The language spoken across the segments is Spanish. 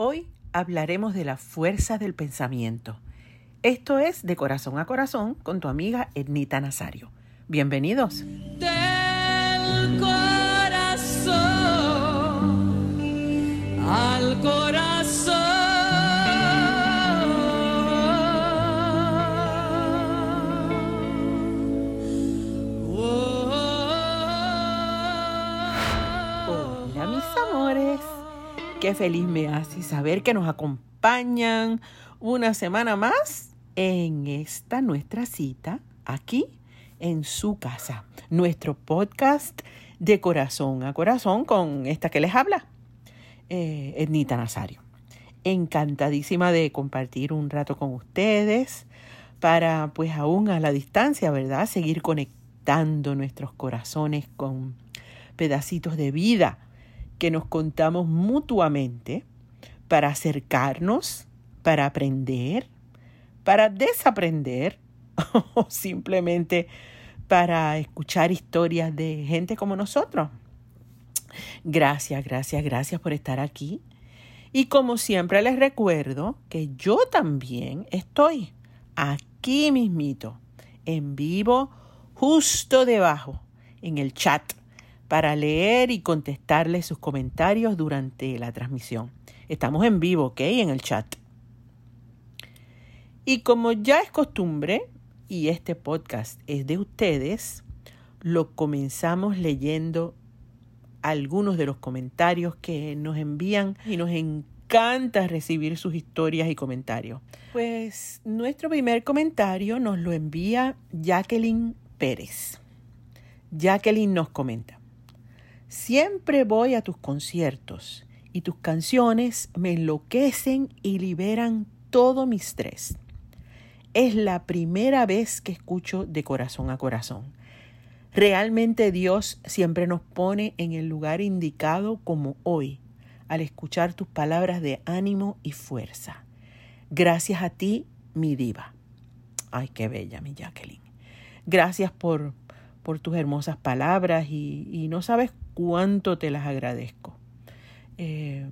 Hoy hablaremos de la fuerza del pensamiento. Esto es De Corazón a Corazón con tu amiga Ednita Nazario. Bienvenidos. Qué feliz me hace saber que nos acompañan una semana más en esta nuestra cita aquí en su casa. Nuestro podcast de corazón a corazón con esta que les habla, eh, Ednita Nazario. Encantadísima de compartir un rato con ustedes para, pues aún a la distancia, ¿verdad? Seguir conectando nuestros corazones con pedacitos de vida que nos contamos mutuamente para acercarnos, para aprender, para desaprender o simplemente para escuchar historias de gente como nosotros. Gracias, gracias, gracias por estar aquí. Y como siempre les recuerdo que yo también estoy aquí mismito, en vivo, justo debajo, en el chat, para leer y contestarles sus comentarios durante la transmisión. Estamos en vivo, ¿ok? En el chat. Y como ya es costumbre, y este podcast es de ustedes, lo comenzamos leyendo algunos de los comentarios que nos envían y nos encanta recibir sus historias y comentarios. Pues nuestro primer comentario nos lo envía Jacqueline Pérez. Jacqueline nos comenta, siempre voy a tus conciertos y tus canciones me enloquecen y liberan todo mi estrés. Es la primera vez que escucho de corazón a corazón. Realmente Dios siempre nos pone en el lugar indicado como hoy, al escuchar tus palabras de ánimo y fuerza. Gracias a ti, mi diva. Ay, qué bella, mi Jacqueline. Gracias por, por tus hermosas palabras y, no sabes cuánto te las agradezco. Eh,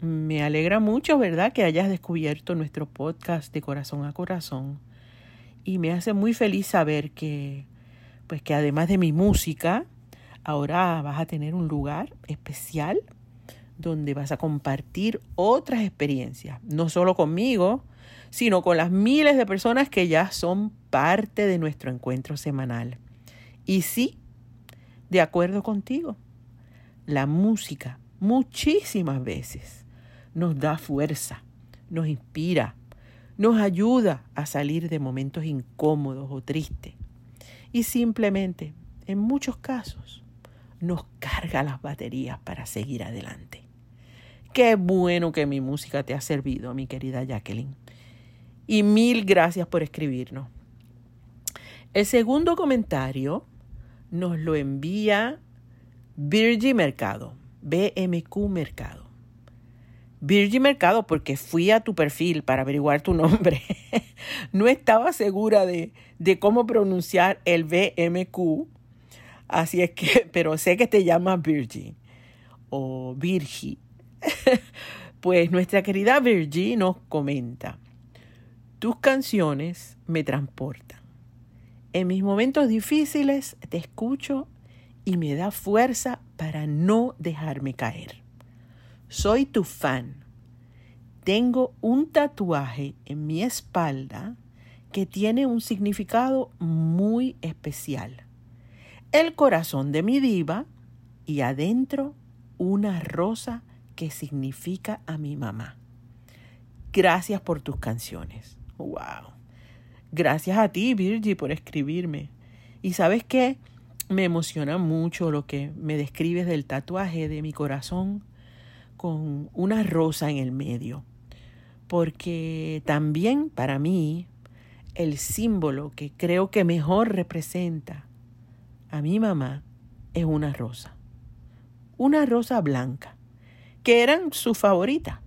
me alegra mucho, ¿verdad?, que hayas descubierto nuestro podcast de corazón a corazón. Y me hace muy feliz saber que, pues que además de mi música, ahora vas a tener un lugar especial donde vas a compartir otras experiencias, no solo conmigo, sino con las miles de personas que ya son parte de nuestro encuentro semanal. Y sí, de acuerdo contigo, la música muchísimas veces nos da fuerza, nos inspira, nos ayuda a salir de momentos incómodos o tristes. Y simplemente, en muchos casos, nos carga las baterías para seguir adelante. Qué bueno que mi música te ha servido, mi querida Jacqueline. Y mil gracias por escribirnos. El segundo comentario nos lo envía Virgi Mercado, BMQ Mercado. Virgin Mercado, porque fui a tu perfil para averiguar tu nombre, no estaba segura de, de, cómo pronunciar el BMQ. Así es que, pero sé que te llamas Virgin o Virgi. pues nuestra querida Virgi nos comenta, tus canciones me transportan. En mis momentos difíciles te escucho y me da fuerza para no dejarme caer. Soy tu fan. Tengo un tatuaje en mi espalda que tiene un significado muy especial. El corazón de mi diva y adentro una rosa que significa a mi mamá. Gracias por tus canciones. Wow. Gracias a ti, Virgi, por escribirme. Y sabes qué? Me emociona mucho lo que me describes del tatuaje de mi corazón con una rosa en el medio, porque también para mí el símbolo que creo que mejor representa a mi mamá es una rosa, una rosa blanca, que eran su favorita.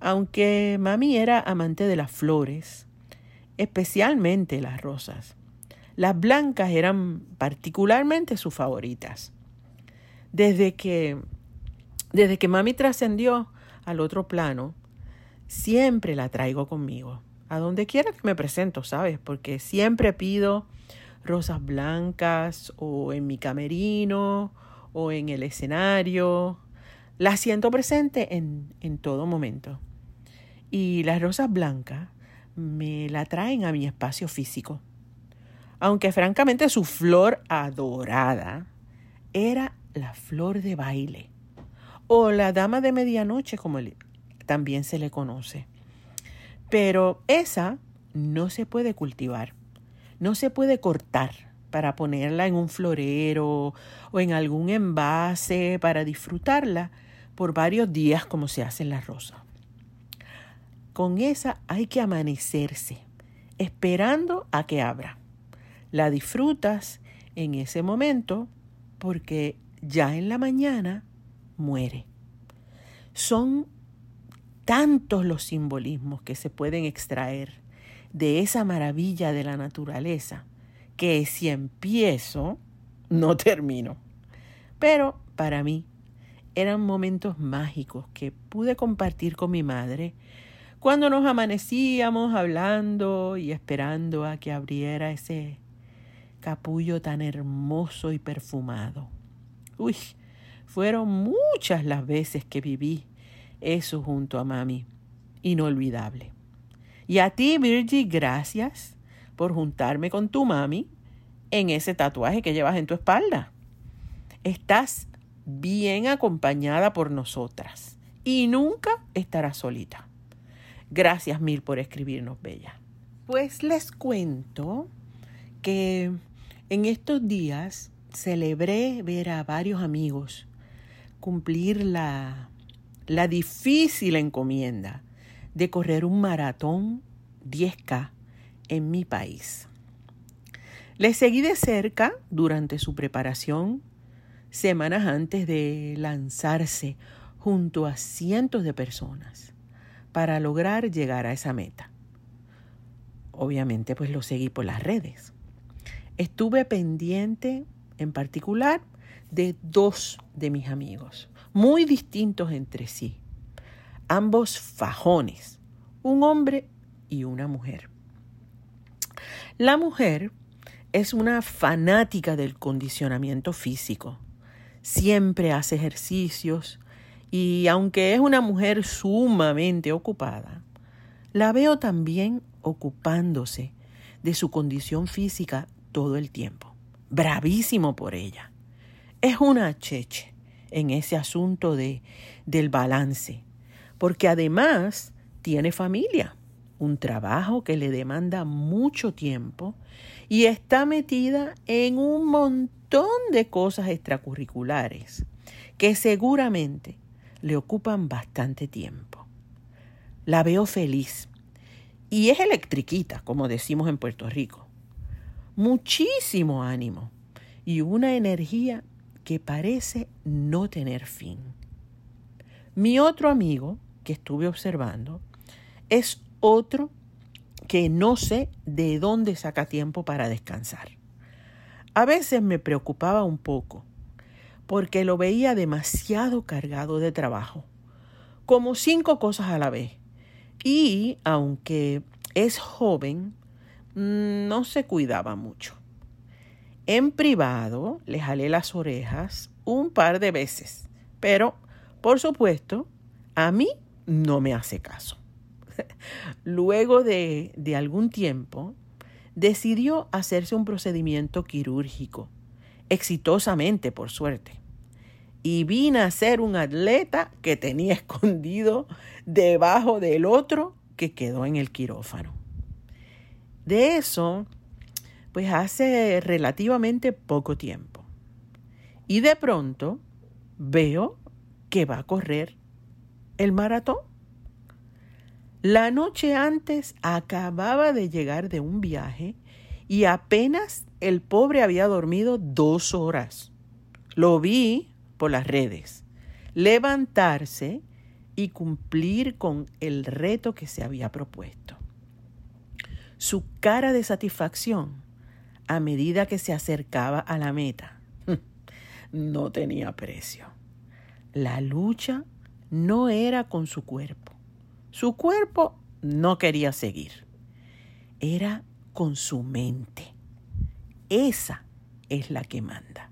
Aunque mami era amante de las flores, especialmente las rosas, las blancas eran particularmente sus favoritas. Desde que desde que mami trascendió, al otro plano, siempre la traigo conmigo. A donde quiera que me presento, ¿sabes? Porque siempre pido rosas blancas o en mi camerino o en el escenario. La siento presente en, en todo momento. Y las rosas blancas me la traen a mi espacio físico. Aunque francamente su flor adorada era la flor de baile o la dama de medianoche como también se le conoce. Pero esa no se puede cultivar, no se puede cortar para ponerla en un florero o en algún envase para disfrutarla por varios días como se hace en la rosa. Con esa hay que amanecerse, esperando a que abra. La disfrutas en ese momento porque ya en la mañana muere. Son tantos los simbolismos que se pueden extraer de esa maravilla de la naturaleza que si empiezo, no termino. Pero para mí eran momentos mágicos que pude compartir con mi madre cuando nos amanecíamos hablando y esperando a que abriera ese capullo tan hermoso y perfumado. Uy, fueron muchas las veces que viví eso junto a mami. Inolvidable. Y a ti, Virgie, gracias por juntarme con tu mami en ese tatuaje que llevas en tu espalda. Estás bien acompañada por nosotras y nunca estarás solita. Gracias mil por escribirnos, Bella. Pues les cuento que en estos días celebré ver a varios amigos cumplir la, la difícil encomienda de correr un maratón 10K en mi país. Les seguí de cerca durante su preparación, semanas antes de lanzarse junto a cientos de personas para lograr llegar a esa meta. Obviamente pues lo seguí por las redes. Estuve pendiente en particular de dos de mis amigos, muy distintos entre sí, ambos fajones, un hombre y una mujer. La mujer es una fanática del condicionamiento físico. Siempre hace ejercicios, y aunque es una mujer sumamente ocupada, la veo también ocupándose de su condición física todo el tiempo. Bravísimo por ella. Es una cheche en ese asunto de, del balance, porque además tiene familia, un trabajo que le demanda mucho tiempo y está metida en un montón de cosas extracurriculares que seguramente le ocupan bastante tiempo. La veo feliz y es electriquita, como decimos en Puerto Rico. Muchísimo ánimo y una energía que parece no tener fin. Mi otro amigo que estuve observando es otro que no sé de dónde saca tiempo para descansar. A veces me preocupaba un poco porque lo veía demasiado cargado de trabajo, como cinco cosas a la vez. Y aunque es joven, mm, no se cuidaba mucho. En privado le jalé las orejas un par de veces, pero por supuesto a mí no me hace caso. Luego de, de algún tiempo, decidió hacerse un procedimiento quirúrgico, exitosamente por suerte y vine a ser un atleta que tenía escondido debajo del otro que quedó en el quirófano. De eso, pues hace relativamente poco tiempo. Y de pronto veo que va a correr el maratón. La noche antes acababa de llegar de un viaje y apenas el pobre había dormido dos horas. Lo vi por las redes, levantarse y cumplir con el reto que se había propuesto. Su cara de satisfacción a medida que se acercaba a la meta no tenía precio. La lucha no era con su cuerpo. Su cuerpo no quería seguir. Era con su mente. Esa es la que manda.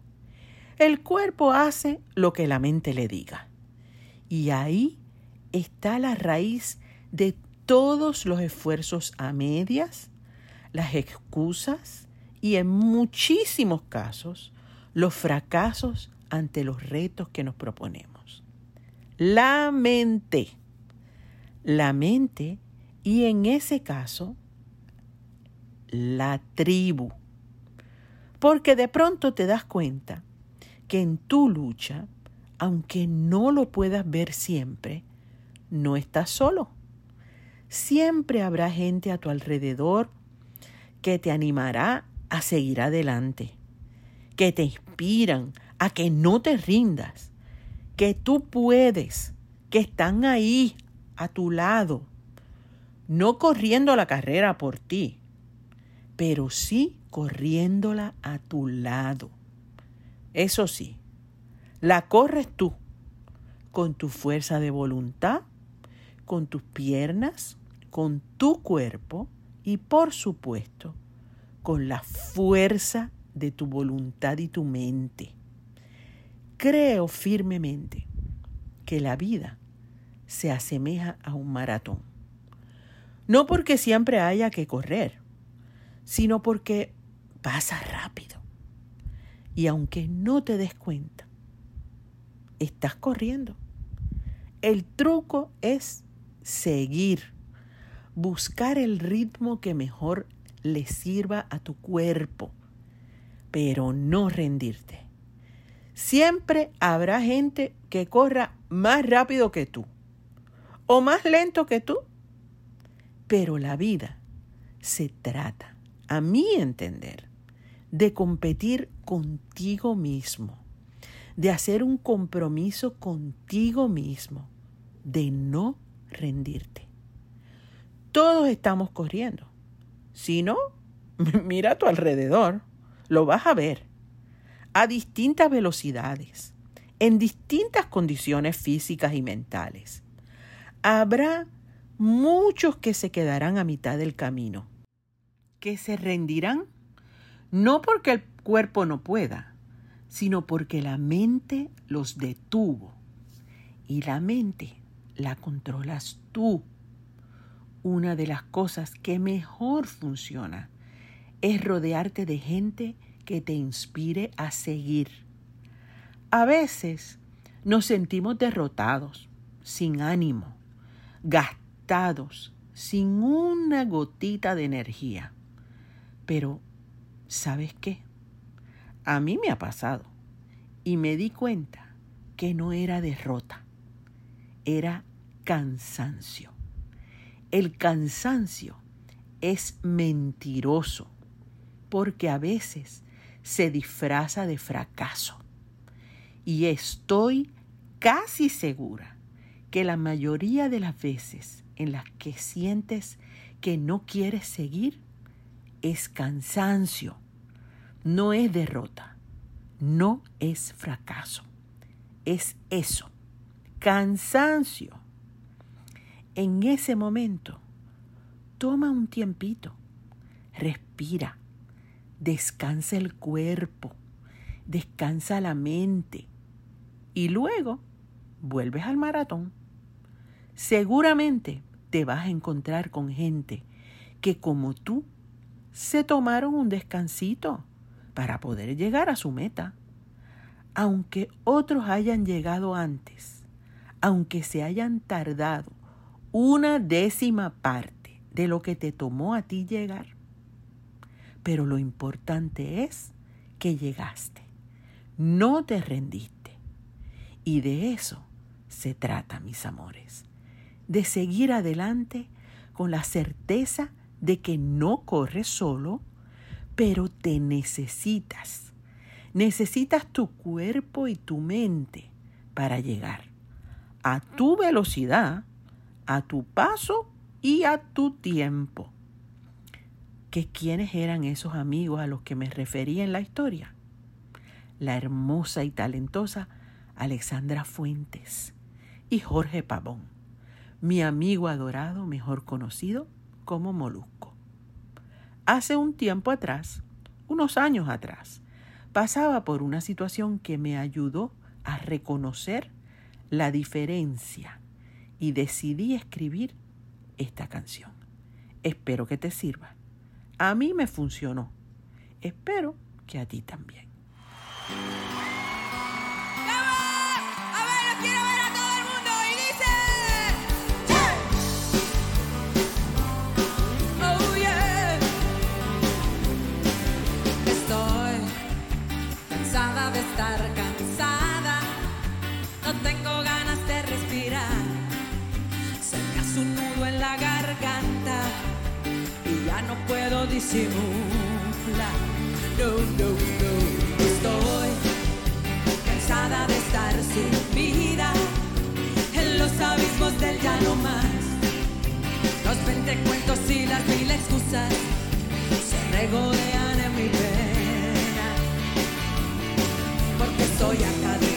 El cuerpo hace lo que la mente le diga. Y ahí está la raíz de todos los esfuerzos a medias, las excusas y en muchísimos casos los fracasos ante los retos que nos proponemos. La mente. La mente y en ese caso la tribu. Porque de pronto te das cuenta que en tu lucha, aunque no lo puedas ver siempre, no estás solo. Siempre habrá gente a tu alrededor que te animará a seguir adelante, que te inspiran a que no te rindas, que tú puedes, que están ahí a tu lado, no corriendo la carrera por ti, pero sí corriéndola a tu lado. Eso sí, la corres tú, con tu fuerza de voluntad, con tus piernas, con tu cuerpo y por supuesto con la fuerza de tu voluntad y tu mente. Creo firmemente que la vida se asemeja a un maratón. No porque siempre haya que correr, sino porque pasa rápido. Y aunque no te des cuenta, estás corriendo. El truco es seguir, buscar el ritmo que mejor le sirva a tu cuerpo, pero no rendirte. Siempre habrá gente que corra más rápido que tú o más lento que tú, pero la vida se trata a mi entender, de competir contigo mismo, de hacer un compromiso contigo mismo, de no rendirte. Todos estamos corriendo. Si no, mira a tu alrededor, lo vas a ver, a distintas velocidades, en distintas condiciones físicas y mentales. Habrá muchos que se quedarán a mitad del camino que se rendirán no porque el cuerpo no pueda, sino porque la mente los detuvo. Y la mente la controlas tú. Una de las cosas que mejor funciona es rodearte de gente que te inspire a seguir. A veces nos sentimos derrotados, sin ánimo, gastados, sin una gotita de energía. Pero, ¿sabes qué? A mí me ha pasado y me di cuenta que no era derrota, era cansancio. El cansancio es mentiroso porque a veces se disfraza de fracaso. Y estoy casi segura que la mayoría de las veces en las que sientes que no quieres seguir es cansancio, no es derrota, no es fracaso, es eso, cansancio. En ese momento, toma un tiempito, respira, descansa el cuerpo, descansa la mente y luego vuelves al maratón. Seguramente te vas a encontrar con gente que como tú se tomaron un descansito para poder llegar a su meta. Aunque otros hayan llegado antes, aunque se hayan tardado una décima parte de lo que te tomó a ti llegar. Pero lo importante es que llegaste, no te rendiste. Y de eso se trata, mis amores, de seguir adelante con la certeza de que no corres solo, pero te necesitas. Necesitas tu cuerpo y tu mente para llegar a tu velocidad, a tu paso y a tu tiempo. ¿Que quiénes eran esos amigos a los que me refería en la historia? La hermosa y talentosa Alexandra Fuentes, y Jorge Pavón, mi amigo adorado, mejor conocido como Molusco. Hace un tiempo atrás, unos años atrás, pasaba por una situación que me ayudó a reconocer la diferencia y decidí escribir esta canción. Espero que te sirva. A mí me funcionó. Espero que a ti también. Puedo disimular. No, no, no. Estoy cansada de estar sumida en los abismos del ya no más. Los cuentos y las mil excusas se regodean en mi pena. Porque estoy acá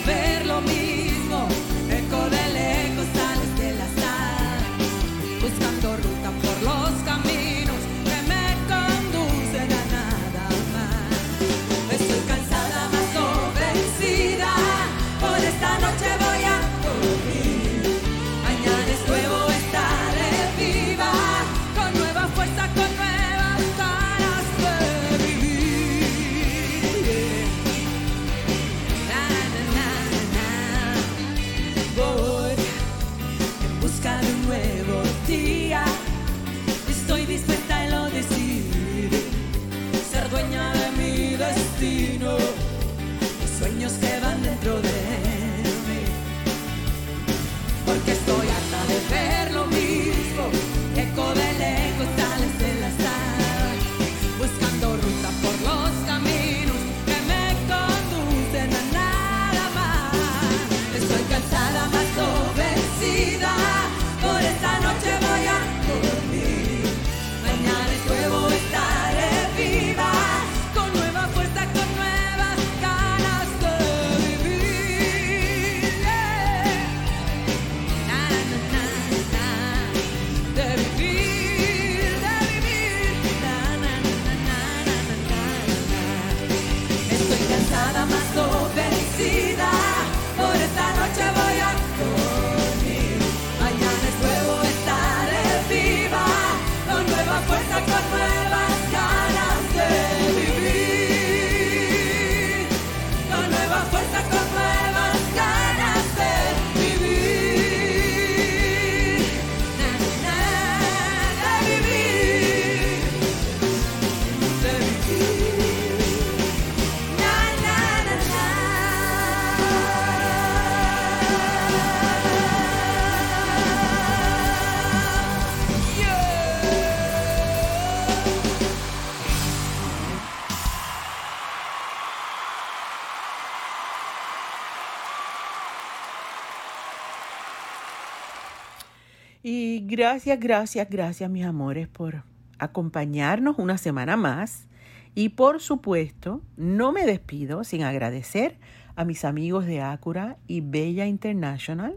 gracias, gracias, gracias mis amores por acompañarnos una semana más. Y por supuesto, no me despido sin agradecer a mis amigos de Acura y Bella International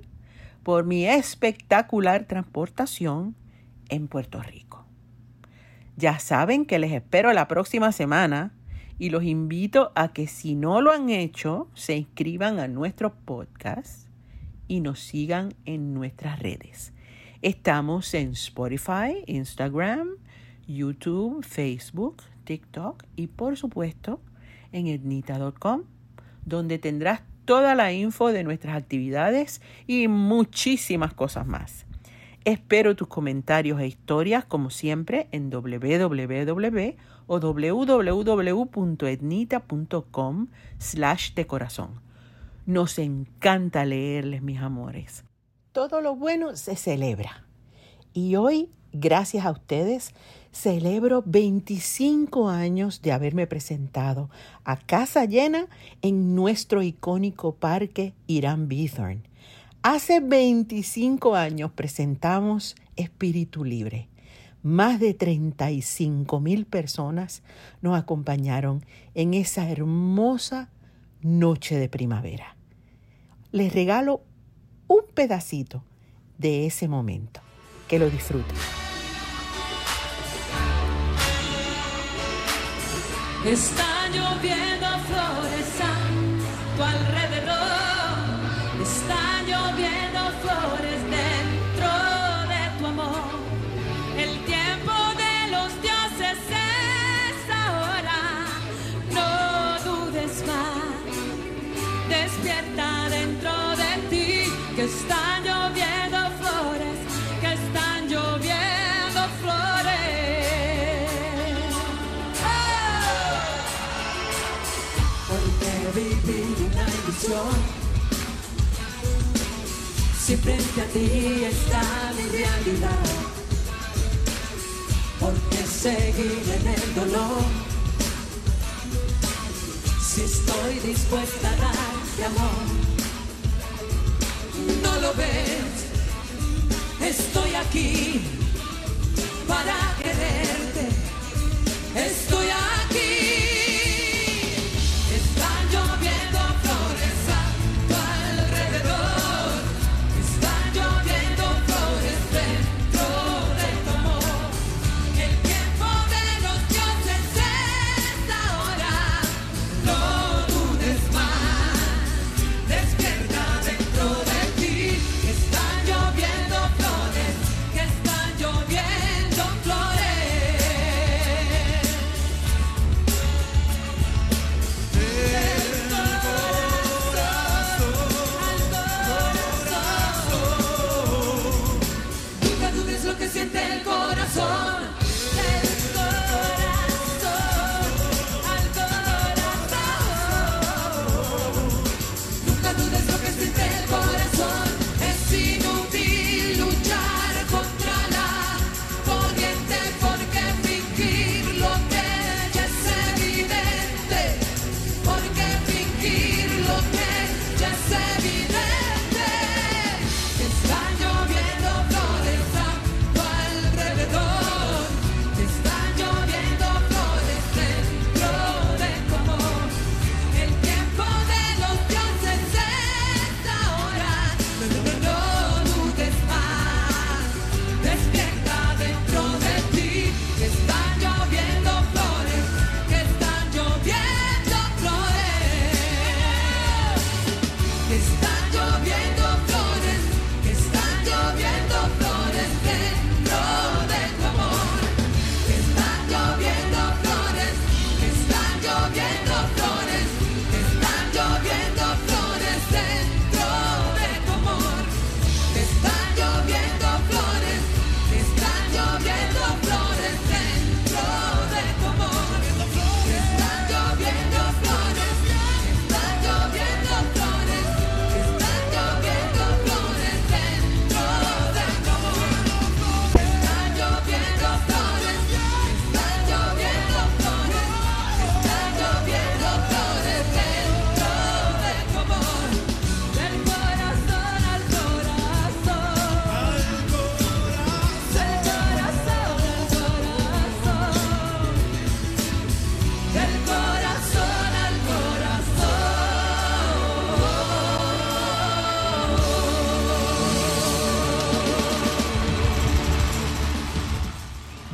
por mi espectacular transportación en Puerto Rico. Ya saben que les espero la próxima semana y los invito a que si no lo han hecho, se inscriban a nuestro podcast y nos sigan en nuestras redes. Estamos en Spotify, Instagram, YouTube, Facebook, TikTok y por supuesto en etnita.com, donde tendrás toda la info de nuestras actividades y muchísimas cosas más. Espero tus comentarios e historias como siempre en www o www.etnita.com slash de corazón. Nos encanta leerles, mis amores. Todo lo bueno se celebra. Y hoy, gracias a ustedes, celebro 25 años de haberme presentado a casa llena en nuestro icónico parque Irán Bithorn. Hace 25 años presentamos Espíritu Libre. Más de 35 mil personas nos acompañaron en esa hermosa noche de primavera. Les regalo un pedacito de ese momento. Que lo disfruten. Si frente a ti está mi realidad, ¿por qué seguir en el dolor? Si estoy dispuesta a darte amor, no lo ves, estoy aquí para quererte, estoy aquí.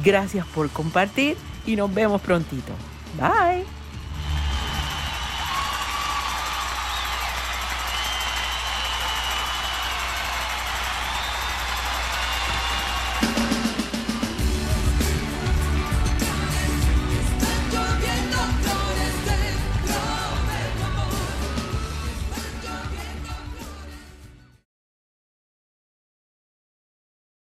Gracias por compartir y nos vemos prontito. Bye.